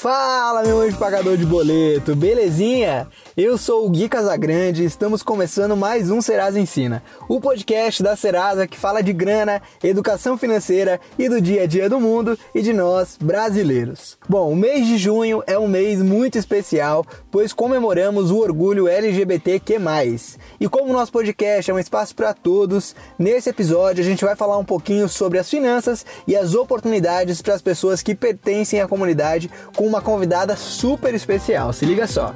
Fala, meu anjo pagador de boleto, belezinha? Eu sou o Gui Casagrande e estamos começando mais um Serasa Ensina, o podcast da Serasa que fala de grana, educação financeira e do dia a dia do mundo e de nós, brasileiros. Bom, o mês de junho é um mês muito especial, pois comemoramos o orgulho LGBTQ+. E como o nosso podcast é um espaço para todos, nesse episódio a gente vai falar um pouquinho sobre as finanças e as oportunidades para as pessoas que pertencem à comunidade com uma convidada super especial. Se liga só.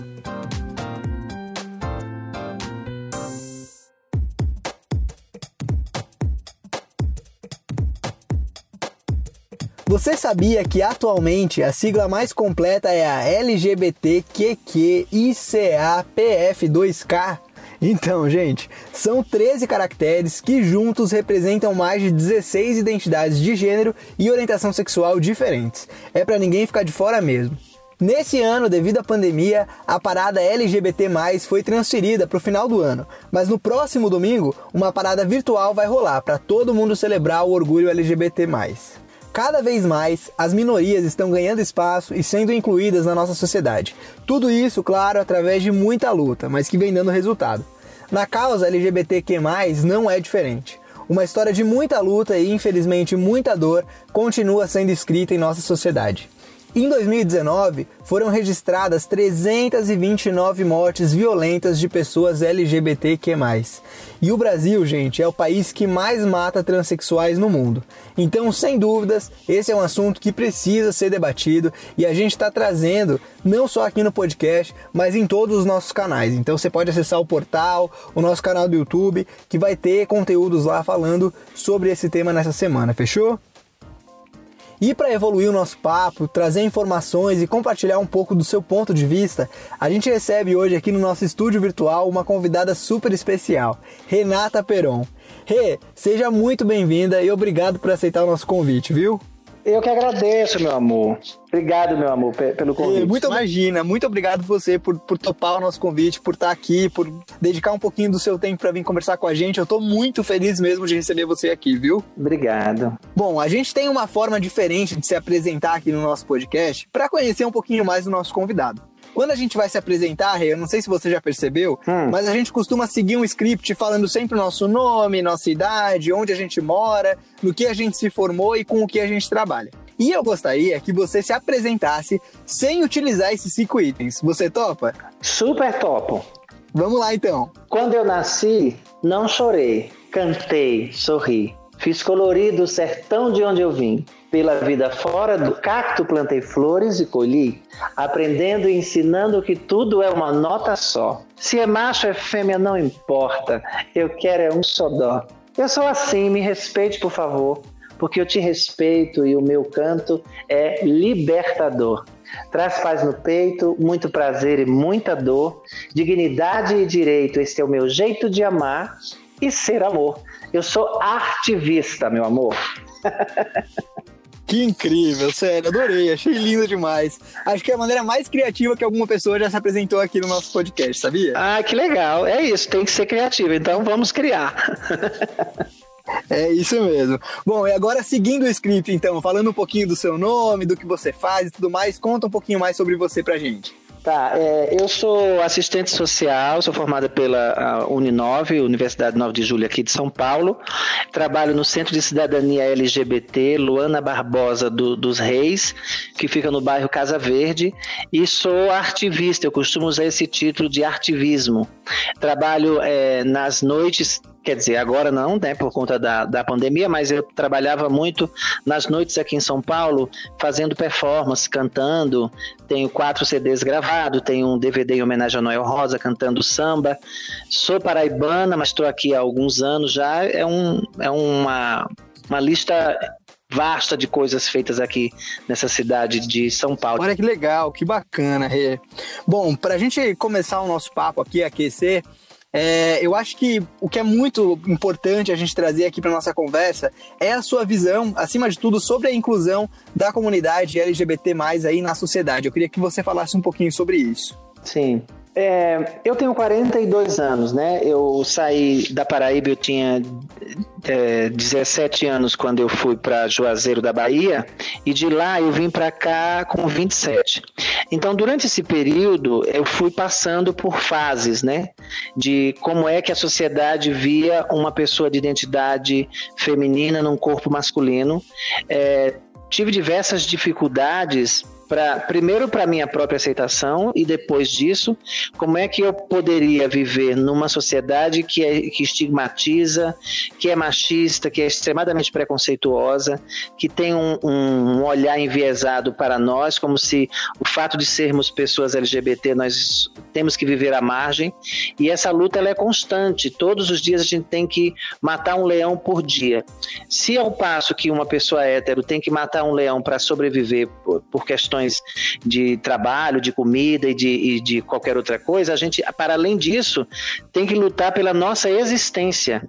Você sabia que atualmente a sigla mais completa é a LGBTQQICAPF2K? Então, gente, são 13 caracteres que juntos representam mais de 16 identidades de gênero e orientação sexual diferentes. É para ninguém ficar de fora mesmo. Nesse ano, devido à pandemia, a parada LGBT+ foi transferida para o final do ano, mas no próximo domingo, uma parada virtual vai rolar para todo mundo celebrar o orgulho LGBT+. Cada vez mais, as minorias estão ganhando espaço e sendo incluídas na nossa sociedade. Tudo isso, claro, através de muita luta, mas que vem dando resultado. Na causa LGBTQ+, não é diferente. Uma história de muita luta e, infelizmente, muita dor continua sendo escrita em nossa sociedade. Em 2019, foram registradas 329 mortes violentas de pessoas LGBTQ+. E o Brasil, gente, é o país que mais mata transexuais no mundo. Então, sem dúvidas, esse é um assunto que precisa ser debatido e a gente está trazendo não só aqui no podcast, mas em todos os nossos canais. Então, você pode acessar o portal, o nosso canal do YouTube, que vai ter conteúdos lá falando sobre esse tema nessa semana, fechou? E para evoluir o nosso papo, trazer informações e compartilhar um pouco do seu ponto de vista, a gente recebe hoje aqui no nosso estúdio virtual uma convidada super especial, Renata Peron. Rê, seja muito bem-vinda e obrigado por aceitar o nosso convite, viu? Eu que agradeço, meu amor. Obrigado, meu amor, pelo convite. Muito imagina, muito obrigado você por, por topar o nosso convite, por estar aqui, por dedicar um pouquinho do seu tempo para vir conversar com a gente. Eu tô muito feliz mesmo de receber você aqui, viu? Obrigado. Bom, a gente tem uma forma diferente de se apresentar aqui no nosso podcast para conhecer um pouquinho mais do nosso convidado. Quando a gente vai se apresentar, eu não sei se você já percebeu, hum. mas a gente costuma seguir um script falando sempre o nosso nome, nossa idade, onde a gente mora, no que a gente se formou e com o que a gente trabalha. E eu gostaria que você se apresentasse sem utilizar esses cinco itens. Você topa? Super topo. Vamos lá então. Quando eu nasci, não chorei, cantei, sorri. Fiz colorido o sertão de onde eu vim. Pela vida fora do cacto plantei flores e colhi, aprendendo e ensinando que tudo é uma nota só. Se é macho é fêmea, não importa, eu quero é um só dó. Eu sou assim, me respeite, por favor, porque eu te respeito e o meu canto é libertador. Traz paz no peito, muito prazer e muita dor, dignidade e direito, esse é o meu jeito de amar e ser amor. Eu sou artivista, meu amor. Que incrível, sério, adorei, achei lindo demais. Acho que é a maneira mais criativa que alguma pessoa já se apresentou aqui no nosso podcast, sabia? Ah, que legal. É isso, tem que ser criativo, então vamos criar. É isso mesmo. Bom, e agora seguindo o script, então, falando um pouquinho do seu nome, do que você faz e tudo mais, conta um pouquinho mais sobre você pra gente. Tá, é, eu sou assistente social, sou formada pela Uninove, Universidade 9 de Julho aqui de São Paulo. Trabalho no Centro de Cidadania LGBT, Luana Barbosa do, dos Reis, que fica no bairro Casa Verde, e sou artivista, eu costumo usar esse título de artivismo. Trabalho é, nas noites quer dizer, agora não, né, por conta da, da pandemia, mas eu trabalhava muito nas noites aqui em São Paulo, fazendo performance, cantando. Tenho quatro CDs gravados, tenho um DVD em homenagem a Noel Rosa, cantando samba. Sou paraibana, mas estou aqui há alguns anos já. É, um, é uma, uma lista vasta de coisas feitas aqui nessa cidade de São Paulo. Olha que legal, que bacana, Rê. Bom, para a gente começar o nosso papo aqui, aquecer, é, eu acho que o que é muito importante a gente trazer aqui para nossa conversa é a sua visão, acima de tudo, sobre a inclusão da comunidade LGBT aí na sociedade. Eu queria que você falasse um pouquinho sobre isso. Sim. É, eu tenho 42 anos, né? Eu saí da Paraíba, eu tinha é, 17 anos quando eu fui para Juazeiro da Bahia e de lá eu vim para cá com 27. Então, durante esse período, eu fui passando por fases, né? De como é que a sociedade via uma pessoa de identidade feminina num corpo masculino. É, tive diversas dificuldades primeiro para minha própria aceitação e depois disso, como é que eu poderia viver numa sociedade que, é, que estigmatiza, que é machista, que é extremadamente preconceituosa, que tem um, um olhar enviesado para nós, como se o fato de sermos pessoas LGBT nós temos que viver à margem. E essa luta ela é constante. Todos os dias a gente tem que matar um leão por dia. Se ao passo que uma pessoa hétero tem que matar um leão para sobreviver por, por questões questões de trabalho, de comida e de, e de qualquer outra coisa, a gente, para além disso, tem que lutar pela nossa existência.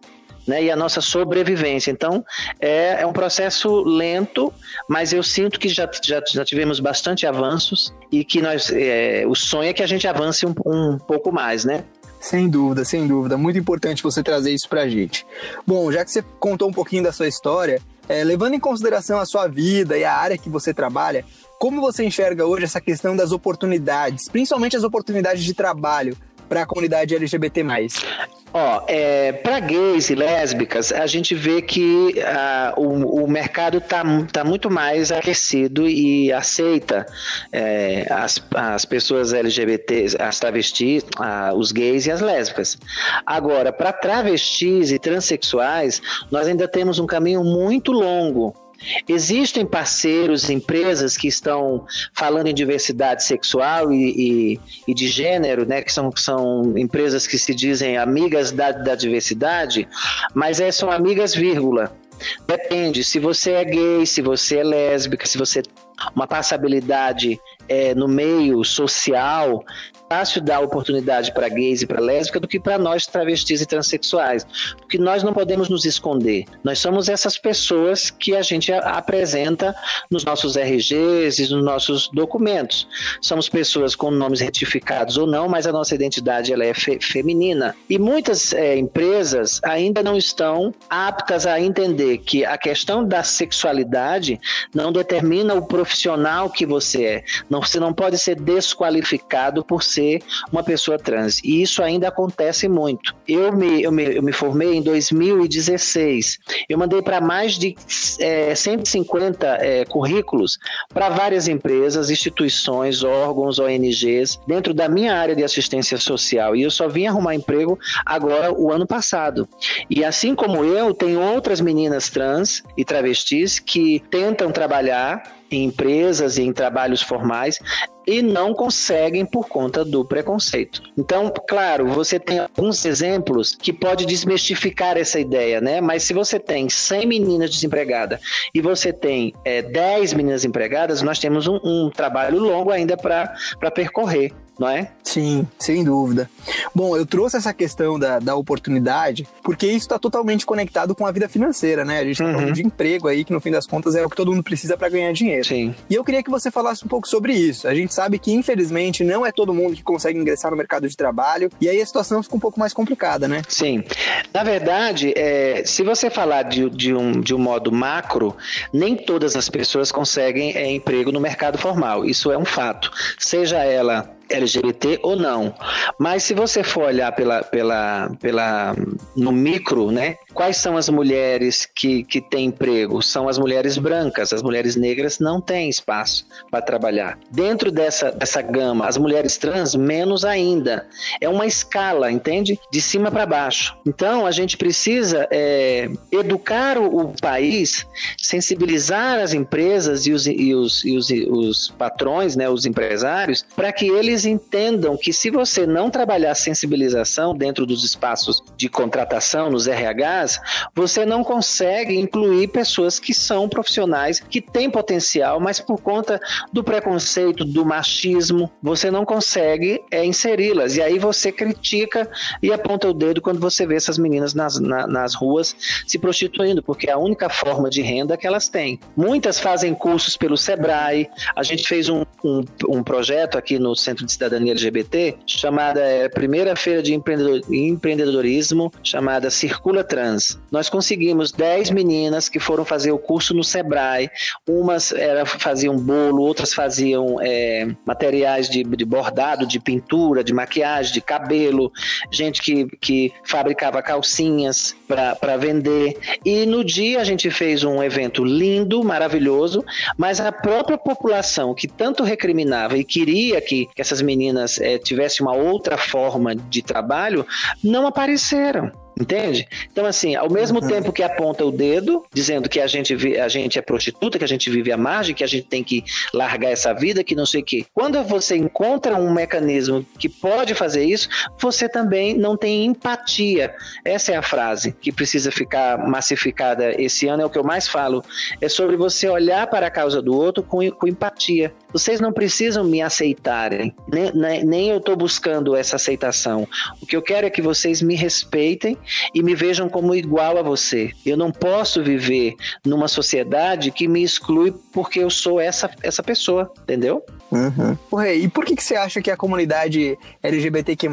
Né, e a nossa sobrevivência. Então, é, é, um processo lento, mas eu sinto que já, já, já tivemos bastante avanços e que nós, é, o sonho é que a gente avance um, um pouco mais, né? Sem dúvida, sem dúvida. Muito importante você trazer isso pra gente. Bom, já que você contou um pouquinho da sua história, é, levando em consideração a sua vida e a área que você trabalha, como você enxerga hoje essa questão das oportunidades, principalmente as oportunidades de trabalho para a comunidade LGBT+. Ó, é, para gays e lésbicas, a gente vê que uh, o, o mercado está tá muito mais aquecido e aceita é, as, as pessoas LGBT, as travestis, uh, os gays e as lésbicas. Agora, para travestis e transexuais, nós ainda temos um caminho muito longo Existem parceiros, empresas que estão falando em diversidade sexual e, e, e de gênero, né, que são, são empresas que se dizem amigas da, da diversidade, mas é, são amigas, vírgula. Depende se você é gay, se você é lésbica, se você uma passabilidade é, no meio social, fácil dar oportunidade para gays e para lésbicas do que para nós travestis e transexuais, porque nós não podemos nos esconder. Nós somos essas pessoas que a gente apresenta nos nossos RGs e nos nossos documentos. Somos pessoas com nomes retificados ou não, mas a nossa identidade ela é fe feminina. E muitas é, empresas ainda não estão aptas a entender que a questão da sexualidade não determina o profissional que você é. Não, você não pode ser desqualificado por ser uma pessoa trans. E isso ainda acontece muito. Eu me, eu me, eu me formei em 2016. Eu mandei para mais de é, 150 é, currículos para várias empresas, instituições, órgãos, ONGs, dentro da minha área de assistência social. E eu só vim arrumar emprego agora, o ano passado. E assim como eu, tem outras meninas trans e travestis que tentam trabalhar em empresas e em trabalhos formais e não conseguem por conta do preconceito. Então, claro, você tem alguns exemplos que pode desmistificar essa ideia, né? Mas se você tem 100 meninas desempregadas e você tem é, 10 meninas empregadas, nós temos um, um trabalho longo ainda para percorrer não é? Sim, sem dúvida. Bom, eu trouxe essa questão da, da oportunidade porque isso está totalmente conectado com a vida financeira, né? A gente está uhum. falando de emprego aí, que no fim das contas é o que todo mundo precisa para ganhar dinheiro. Sim. E eu queria que você falasse um pouco sobre isso. A gente sabe que, infelizmente, não é todo mundo que consegue ingressar no mercado de trabalho e aí a situação fica um pouco mais complicada, né? Sim. Na verdade, é, se você falar de, de, um, de um modo macro, nem todas as pessoas conseguem é, emprego no mercado formal. Isso é um fato. Seja ela LGBT ou não. Mas se você for olhar pela, pela, pela, no micro, né? Quais são as mulheres que, que têm emprego? São as mulheres brancas. As mulheres negras não têm espaço para trabalhar. Dentro dessa, dessa gama, as mulheres trans, menos ainda. É uma escala, entende? De cima para baixo. Então, a gente precisa é, educar o, o, país, sensibilizar as empresas e os, e os, e os, os patrões, né, os empresários, para que eles entendam que se você não trabalhar sensibilização dentro dos espaços de contratação, nos RH, você não consegue incluir pessoas que são profissionais, que têm potencial, mas por conta do preconceito, do machismo, você não consegue é, inseri-las. E aí você critica e aponta o dedo quando você vê essas meninas nas, na, nas ruas se prostituindo, porque é a única forma de renda que elas têm. Muitas fazem cursos pelo Sebrae. A gente fez um, um, um projeto aqui no Centro de Cidadania LGBT chamada é, Primeira Feira de Empreendedorismo, chamada Circula Trans Nós conseguimos 10 meninas que foram fazer o curso no Sebrae. Umas era, faziam bolo, outras faziam é, materiais de, de, bordado, de pintura, de maquiagem, de cabelo, gente que, que fabricava calcinhas para vender. E no dia a gente fez um evento lindo, maravilhoso, mas a própria população que tanto recriminava e queria que, que essas meninas é, tivessem uma outra forma de trabalho, não apareceram. Entende? Então, assim, ao mesmo uhum. tempo que aponta o dedo, dizendo que a gente, a gente é prostituta, que a gente vive à margem, que a gente tem que largar essa vida, que não sei o quê. Quando você encontra um mecanismo que pode fazer isso, você também não tem empatia. Essa é a frase que precisa ficar massificada esse ano, é o que eu mais falo. É sobre você olhar para a causa do outro com, com empatia. Vocês não precisam me aceitarem, nem, nem, nem eu estou buscando essa aceitação. O que eu quero é que vocês me respeitem e me vejam como igual a você. Eu não posso viver numa sociedade que me exclui porque eu sou essa, essa pessoa, entendeu? Uhum. Porra, e por que, que você acha que a comunidade LGBTQ+,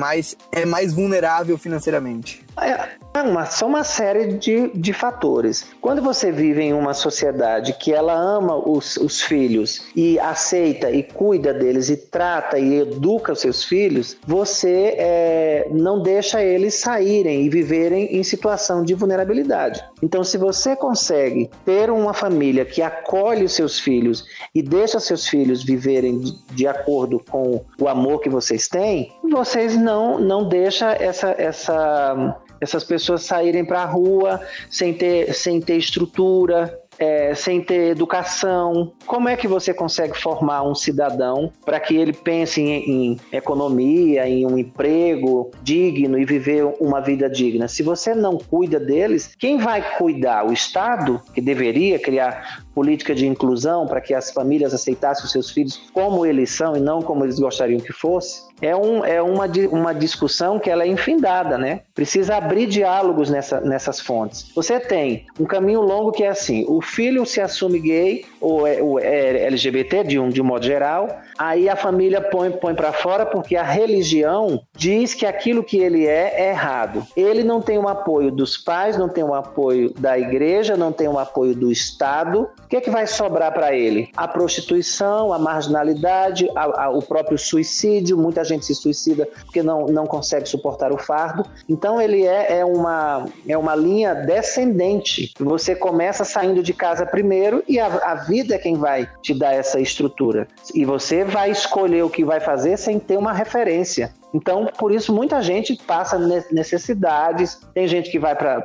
é mais vulnerável financeiramente? É, é uma, são uma série de, de fatores. Quando você vive em uma sociedade que ela ama os, os filhos e aceita e cuida deles e trata e educa os seus filhos, você é, não deixa eles saírem e viverem em situação de vulnerabilidade. Então, se você consegue ter uma família que acolhe os seus filhos e deixa seus filhos viverem de, de acordo com o amor que vocês têm, vocês não não deixa essa essa essas pessoas saírem para a rua sem ter, sem ter estrutura, é, sem ter educação. Como é que você consegue formar um cidadão para que ele pense em, em, economia, em um emprego digno e viver uma vida digna? Se você não cuida deles, quem vai cuidar? O Estado, que deveria criar política de inclusão para que as famílias aceitassem os seus filhos como eles são e não como eles gostariam que fosse? é, um, é uma, uma discussão que ela é infindada, né? Precisa abrir diálogos nessa, nessas fontes. Você tem um caminho longo que é assim: o filho se assume gay ou é, ou é LGBT de um, de um modo geral, aí a família põe, põe para fora porque a religião diz que aquilo que ele é é errado. Ele não tem o apoio dos pais, não tem o apoio da igreja, não tem o apoio do Estado. Que é que vai sobrar para ele? A prostituição, a marginalidade, a, a, o próprio suicídio, muita gente se suicida porque não, não consegue suportar o fardo. Então ele é, é, uma, é uma linha descendente. Você começa saindo de casa primeiro e a, a vida é quem vai te dar essa estrutura. E você vai escolher o que vai fazer sem ter uma referência. Então, por isso, muita gente passa necessidades. Tem gente que vai para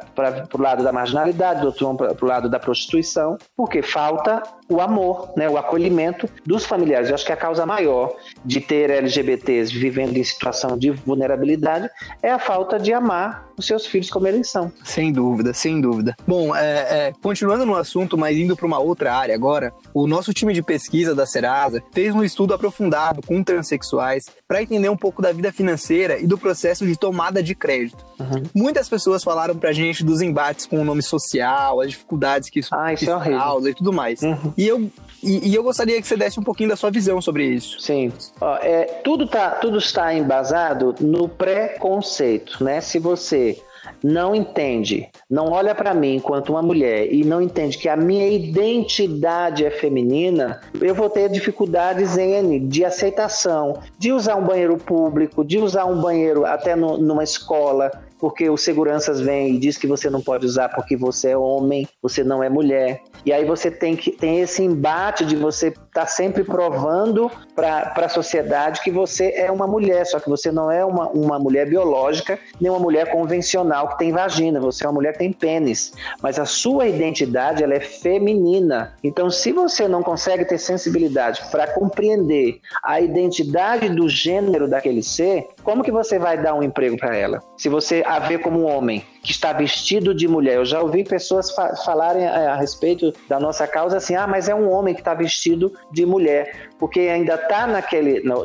o lado da marginalidade, outros vão para o lado da prostituição, porque falta o amor, né, o acolhimento dos familiares. Eu acho que a causa maior de ter LGBTs vivendo em situação de vulnerabilidade é a falta de amar os seus filhos como eles são. Sem dúvida, sem dúvida. Bom, é, é, continuando no assunto, mas indo para uma outra área agora, o nosso time de pesquisa da Serasa fez um estudo aprofundado com transexuais para entender um pouco da vida financeira e do processo de tomada de crédito. Uhum. Muitas pessoas falaram pra gente dos embates com o nome social, as dificuldades que isso, ah, isso é causa e tudo mais. Uhum. E eu e, e, eu gostaria que você desse um pouquinho da sua visão sobre isso. Sim. Ó, é, tudo, tá, tudo está embasado no preconceito, né? Se você não entende, não olha para mim enquanto uma mulher e não entende que a minha identidade é feminina, eu vou ter dificuldades em de aceitação, de usar um banheiro público, de usar um banheiro até no, numa escola, porque os seguranças vêm e diz que você não pode usar porque você é homem, você não é mulher. E aí você tem que tem esse embate de você estar tá sempre provando para a sociedade que você é uma mulher, só que você não é uma, uma mulher biológica, nem uma mulher convencional que tem vagina, você é uma mulher que tem pênis, mas a sua identidade ela é feminina. Então, se você não consegue ter sensibilidade para compreender a identidade do gênero daquele ser, como que você vai dar um emprego para ela? Se você a ver como um homem que está vestido de mulher. Eu já ouvi pessoas fa falarem a, a, respeito da nossa causa assim: ah, mas é um homem que está vestido de mulher. Porque ainda está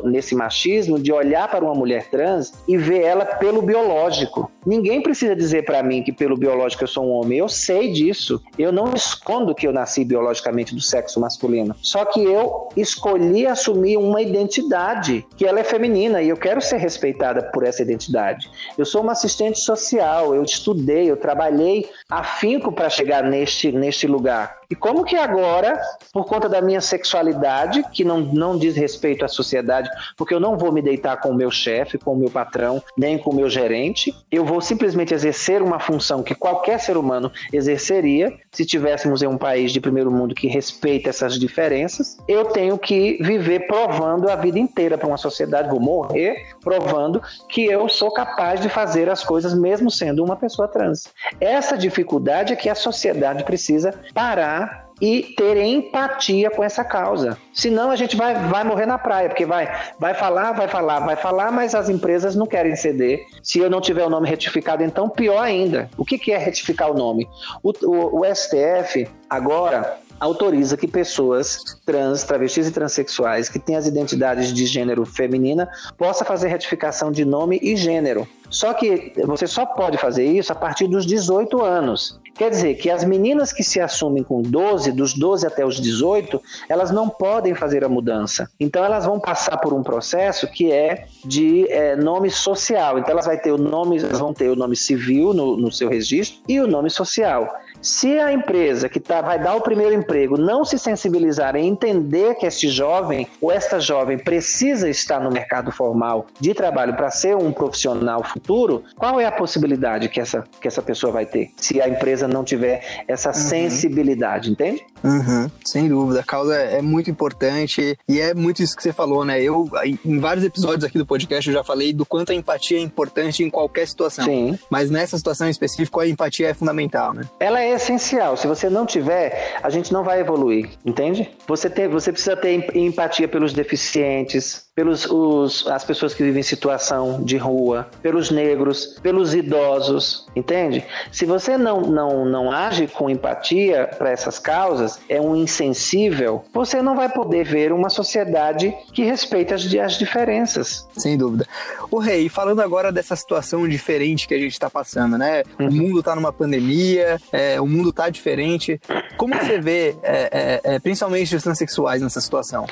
nesse machismo de olhar para uma mulher trans e ver ela pelo biológico. Ninguém precisa dizer para mim que pelo biológico eu sou um homem. Eu sei disso. Eu não escondo que eu nasci biologicamente do sexo masculino. Só que eu escolhi assumir uma identidade que ela é feminina e eu quero ser respeitada por essa identidade. Eu sou uma assistente social, eu estudei, eu trabalhei afinco para chegar neste, neste lugar. E como que agora, por conta da minha sexualidade, que não, não diz respeito à sociedade, porque eu não vou me deitar com o meu chefe, com o meu patrão, nem com o meu gerente, eu vou simplesmente exercer uma função que qualquer ser humano exerceria se tivéssemos em um país de primeiro mundo que respeita essas diferenças. Eu tenho que viver provando a vida inteira para uma sociedade, vou morrer provando que eu sou capaz de fazer as coisas mesmo sendo uma pessoa trans. Essa dificuldade é que a sociedade precisa parar e ter empatia com essa causa. Senão a gente vai, vai morrer na praia, porque vai, vai falar, vai falar, vai falar, mas as empresas não querem ceder. Se eu não tiver o nome retificado, então pior ainda. O que, que é retificar o nome? O, o, o STF agora autoriza que pessoas trans, travestis e transexuais que têm as identidades de gênero feminina possa fazer retificação de nome e gênero. Só que você só pode fazer isso a partir dos 18 anos. Quer dizer que as meninas que se assumem com 12, dos 12 até os 18, elas não podem fazer a mudança. Então elas vão passar por um processo que é de é, nome social. Então elas, vai ter o nome, vão ter o nome civil no, no seu registro e o nome social. Se a empresa que tá, vai dar o primeiro emprego não se sensibilizar em entender que este jovem ou esta jovem precisa estar no mercado formal de trabalho para ser um profissional futuro, qual é a possibilidade que essa, que essa pessoa vai ter se a empresa não tiver essa uhum. sensibilidade, entende? Uhum, sem dúvida, a causa é muito importante e é muito isso que você falou, né? Eu, em vários episódios aqui do podcast, eu já falei do quanto a empatia é importante em qualquer situação. Sim. Mas nessa situação em específico, a empatia é fundamental, né? Ela é essencial. Se você não tiver, a gente não vai evoluir, entende? Você, tem, você precisa ter empatia pelos deficientes, pelos os, as pessoas que vivem em situação de rua, pelos negros, pelos idosos, entende? Se você não, não, não age com empatia para essas causas, é um insensível, você não vai poder ver uma sociedade que respeita as, as diferenças. Sem dúvida. O Rei, falando agora dessa situação diferente que a gente está passando, né? Uhum. O mundo está numa pandemia, é, o mundo está diferente. Como você vê, é, é, é, principalmente os transexuais nessa situação?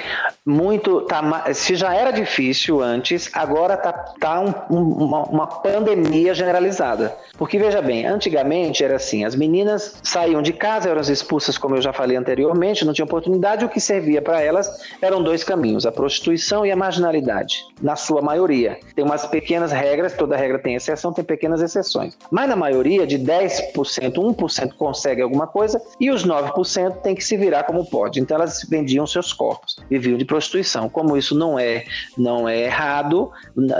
Muito, tá, se já era difícil antes, agora tá, tá um, uma, uma pandemia generalizada. Porque veja bem, antigamente era assim: as meninas saíam de casa, eram expulsas, como eu já falei anteriormente, não tinham oportunidade. O que servia para elas eram dois caminhos: a prostituição e a marginalidade, na sua maioria. Tem umas pequenas regras, toda regra tem exceção, tem pequenas exceções. Mas na maioria, de 10%, 1% consegue alguma coisa e os 9% tem que se virar como pode. Então elas vendiam seus corpos, viviam de prostituição. Como isso não é, não é errado,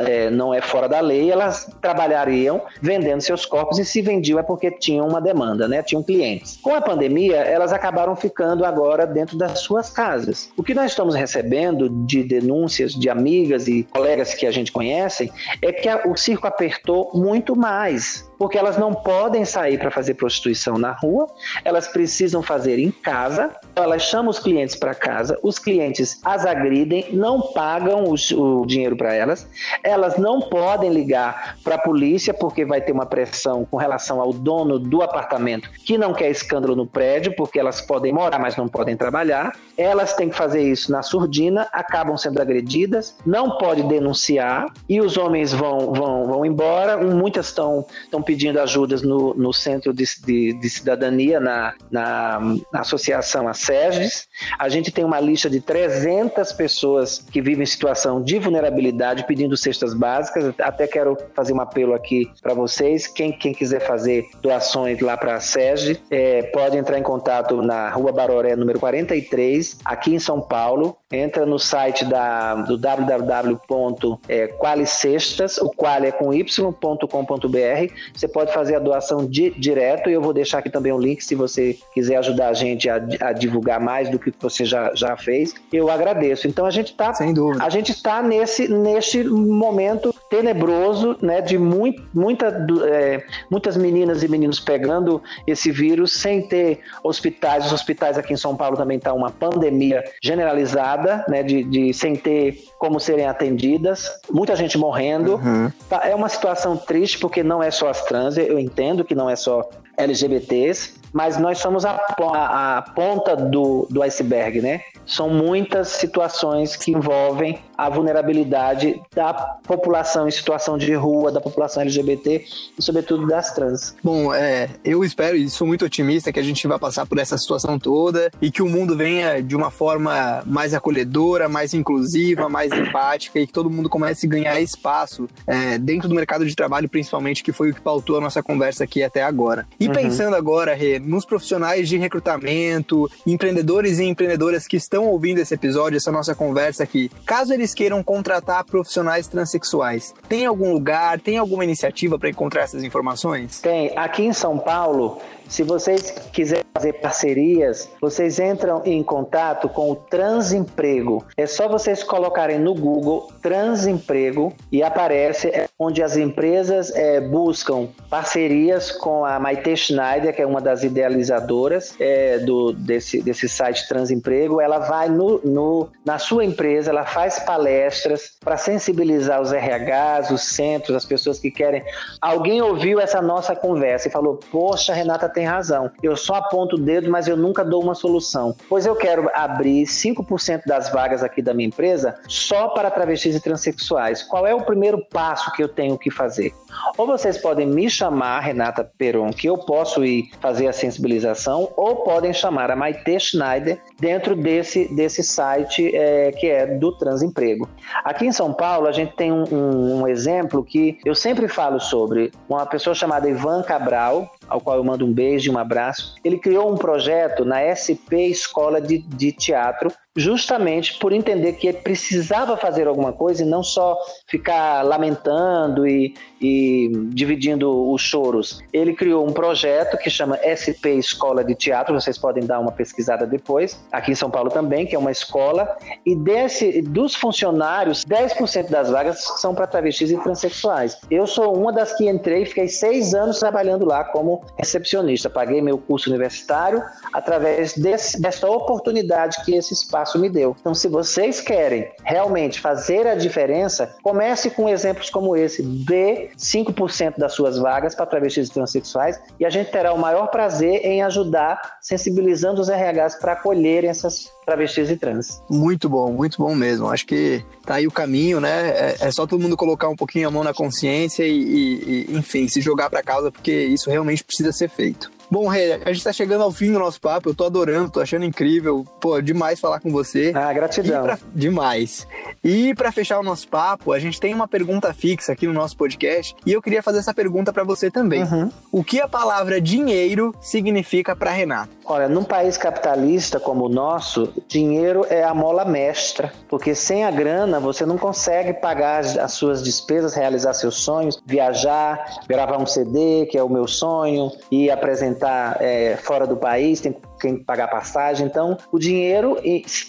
é, não é fora da lei, elas trabalhariam vendendo seus corpos e se vendiam é porque tinham uma demanda, né? Tinham clientes. Com a pandemia, elas acabaram ficando agora dentro das suas casas. O que nós estamos recebendo de denúncias de amigas e colegas que a gente conhece é que a, o circo apertou muito mais porque elas não podem sair para fazer prostituição na rua, elas precisam fazer em casa, elas chamam os clientes para casa, os clientes as agridem, não pagam o dinheiro para elas, elas não podem ligar para a polícia porque vai ter uma pressão com relação ao dono do apartamento que não quer escândalo no prédio, porque elas podem morar, mas não podem trabalhar, elas têm que fazer isso na surdina, acabam sendo agredidas, não pode denunciar e os homens vão, vão, vão embora, muitas estão pedindo ajudas no, no Centro de, de, de Cidadania, na, na, na, Associação a SEGES. A gente tem uma lista de 300 pessoas que vivem em situação de vulnerabilidade pedindo cestas básicas. Até quero fazer um apelo aqui para vocês. Quem, quem quiser fazer doações lá para a SEGES, é, pode entrar em contato na Rua Baroré, número 43, aqui em São Paulo. Entra no site da, do www.qualicestas, o qual é com y.com.br você pode fazer a doação di direto e eu vou deixar aqui também um link se você quiser ajudar a gente a, a divulgar mais do que você já, já fez. Eu agradeço. Então a gente está, a gente está nesse neste momento tenebroso, né, de muito, muita, é, muitas meninas e meninos pegando esse vírus sem ter hospitais. Os hospitais aqui em São Paulo também está uma pandemia generalizada, né, de, de sem ter como serem atendidas, muita gente morrendo. Uhum. Tá, é uma situação triste porque não é só as trans, eu entendo que não é só LGBTs, mas nós somos a, a, a, ponta do, do iceberg, né? São muitas situações que envolvem a vulnerabilidade da população em situação de rua, da população LGBT e, sobretudo, das trans. Bom, é, eu espero e sou muito otimista que a gente vai passar por essa situação toda e que o mundo venha de uma forma mais acolhedora, mais inclusiva, mais empática e que todo mundo comece a ganhar espaço é, dentro do mercado de trabalho, principalmente, que foi o que pautou a nossa conversa aqui até agora. E uhum. pensando agora, Rê, nos profissionais de recrutamento, empreendedores e empreendedoras que estão ouvindo esse episódio, essa nossa conversa aqui, caso eles queiram contratar profissionais transexuais, tem algum lugar, tem alguma iniciativa para encontrar essas informações? Tem. Aqui em São Paulo, se vocês quiserem fazer parcerias, vocês entram em contato com o Transemprego. É só vocês colocarem no Google Transemprego e aparece onde as empresas é, buscam parcerias com a Maite Schneider, que é uma das idealizadoras é, do, desse, desse site Transemprego. Ela vai no, no, na sua empresa, ela faz palestras para sensibilizar os RHs, os centros, as pessoas que querem. Alguém ouviu essa nossa conversa e falou: Poxa, Renata, tem razão. Eu só aponto o dedo, mas eu nunca dou uma solução. Pois eu quero abrir 5% das vagas aqui da minha empresa só para travestis e transexuais. Qual é o primeiro passo que eu tenho que fazer? Ou vocês podem me chamar, Renata Peron, que eu posso ir fazer a sensibilização, ou podem chamar a Maite Schneider dentro desse, desse site é, que é do Transemprego. Aqui em São Paulo, a gente tem um, um, um exemplo que eu sempre falo sobre uma pessoa chamada Ivan Cabral, ao qual eu mando um beijo e um abraço. Ele criou um projeto na SP Escola de, de Teatro, justamente por entender que ele precisava fazer alguma coisa e não só ficar lamentando e, e dividindo os choros. Ele criou um projeto que chama SP Escola de Teatro, vocês podem dar uma pesquisada depois, aqui em São Paulo também, que é uma escola, e desse, dos funcionários, 10% das vagas são para travestis e transexuais. Eu sou uma das que entrei, fiquei seis anos trabalhando lá como recepcionista, paguei meu curso universitário através desse, dessa oportunidade que esse espaço me deu. Então, se vocês querem realmente fazer a diferença, comece com exemplos como esse, dê 5% das suas vagas para travestis e transexuais e a gente terá o maior prazer em ajudar, sensibilizando os RHs para acolherem essas travestis e trans. Muito bom, muito bom mesmo. Acho que tá aí o caminho, né? É, é só todo mundo colocar um pouquinho a mão na consciência e, e, e enfim, se jogar para causa, porque isso realmente precisa ser feito. Bom, Rei, a gente tá chegando ao fim do nosso papo. Eu tô adorando, tô achando incrível. Pô, demais falar com você. Ah, gratidão. Pra... Demais. E para fechar o nosso papo, a gente tem uma pergunta fixa aqui no nosso podcast e eu queria fazer essa pergunta para você também. Uhum. O que a palavra dinheiro significa para Renato? Olha, num país capitalista como o nosso, dinheiro é a mola mestra, porque sem a grana você não consegue pagar as suas despesas, realizar seus sonhos, viajar, gravar um CD, que é o meu sonho, e apresentar é, fora do país, tem quem pagar passagem. Então, o dinheiro,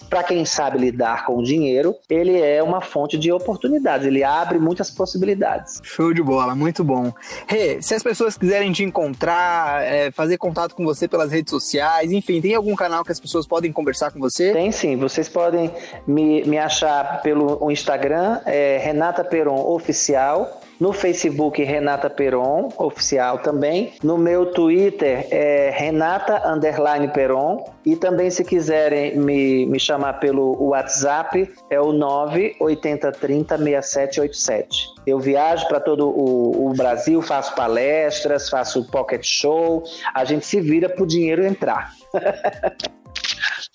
para quem sabe lidar com o dinheiro, ele é uma fonte de oportunidades, ele abre muitas possibilidades. Show de bola, muito bom. Rê, se as pessoas quiserem te encontrar, é, fazer contato com você pelas redes sociais, enfim, tem algum canal que as pessoas podem conversar com você? Tem sim, vocês podem me, me achar pelo Instagram, é Renata Peron Oficial no Facebook, Renata Peron, oficial também. No meu Twitter é Renata Underline Peron. E também, se quiserem me, me chamar pelo WhatsApp, é o 98030 6787. Eu viajo para todo o, o, Brasil, faço palestras, faço pocket show. A gente se vira para o dinheiro entrar.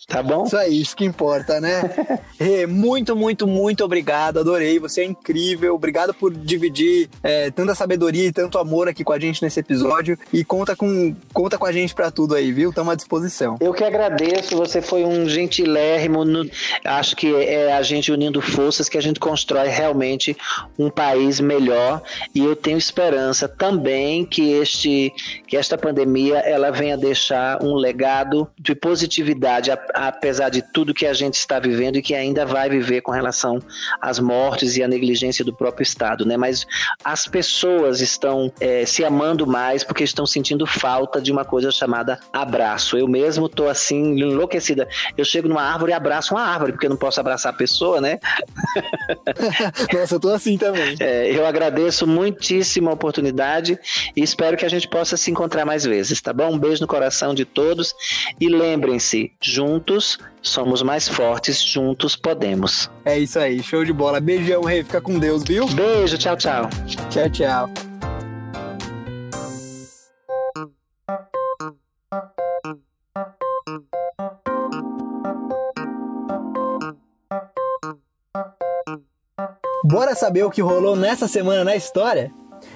Tá bom? Isso aí, isso que importa, né? Rê, muito, muito, muito obrigado. Adorei. Você é incrível. Obrigado por dividir é, tanta sabedoria e tanto amor aqui com a gente nesse episódio. E conta com, conta com a gente para tudo aí, viu? Estamos à disposição. Eu que agradeço. Você foi um gentilérrimo. No... Acho que é a gente unindo forças que a gente constrói realmente um país melhor. E eu tenho esperança também que, este, que esta pandemia ela venha deixar um legado de positividade apesar de tudo que a gente está vivendo e que ainda vai viver com relação às mortes e à negligência do próprio Estado, né? Mas as pessoas estão é, se amando mais porque estão sentindo falta de uma coisa chamada abraço. Eu mesmo tô assim enlouquecida. Eu chego numa árvore e abraço uma árvore porque eu não posso abraçar a pessoa, né? Nossa, eu tô assim também. É, eu agradeço muitíssimo a oportunidade e espero que a gente possa se encontrar mais vezes, tá bom? Um beijo no coração de todos e lembrem-se, juntos somos mais fortes, juntos podemos. É isso aí, show de bola. Beijão, rei, fica com Deus, viu? Beijo, tchau, tchau. Tchau, tchau. Bora saber o que rolou nessa semana na história?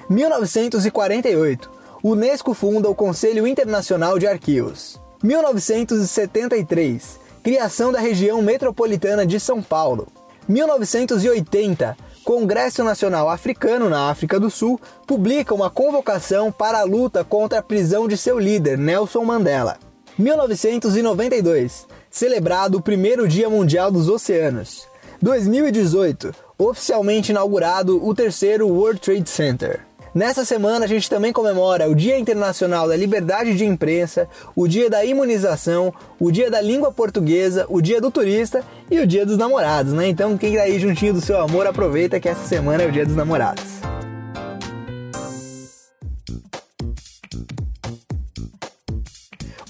1948. Unesco funda o Conselho Internacional de Arquivos. 1973. Criação da região metropolitana de São Paulo. 1980. Congresso Nacional Africano na África do Sul publica uma convocação para a luta contra a prisão de seu líder, Nelson Mandela. 1992. Celebrado o primeiro Dia Mundial dos Oceanos. 2018 oficialmente inaugurado o terceiro World Trade Center. Nessa semana a gente também comemora o Dia Internacional da Liberdade de Imprensa, o Dia da Imunização, o Dia da Língua Portuguesa, o Dia do Turista e o Dia dos Namorados, né? Então quem tá aí juntinho do seu amor, aproveita que essa semana é o Dia dos Namorados.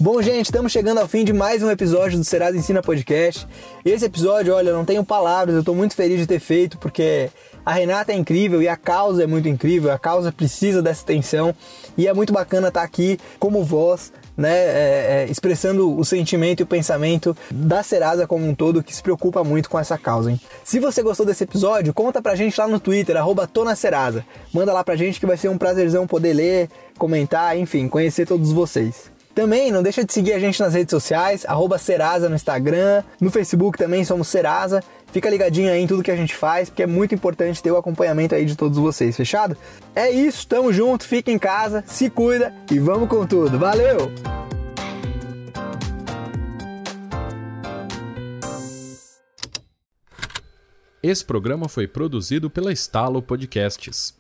Bom, gente, estamos chegando ao fim de mais um episódio do Serasa Ensina Podcast. Esse episódio, olha, não tenho palavras, eu estou muito feliz de ter feito, porque a Renata é incrível e a causa é muito incrível, a causa precisa dessa atenção e é muito bacana estar aqui como voz, né, é, é, expressando o sentimento e o pensamento da Serasa como um todo que se preocupa muito com essa causa. Hein? Se você gostou desse episódio, conta pra gente lá no Twitter, arroba Serasa. Manda lá pra gente que vai ser um prazerzão poder ler, comentar, enfim, conhecer todos vocês. Também não deixa de seguir a gente nas redes sociais, Serasa no Instagram, no Facebook também somos Serasa. Fica ligadinho aí em tudo que a gente faz, porque é muito importante ter o acompanhamento aí de todos vocês, fechado? É isso, tamo junto, fica em casa, se cuida e vamos com tudo. Valeu! Esse programa foi produzido pela Estalo Podcasts.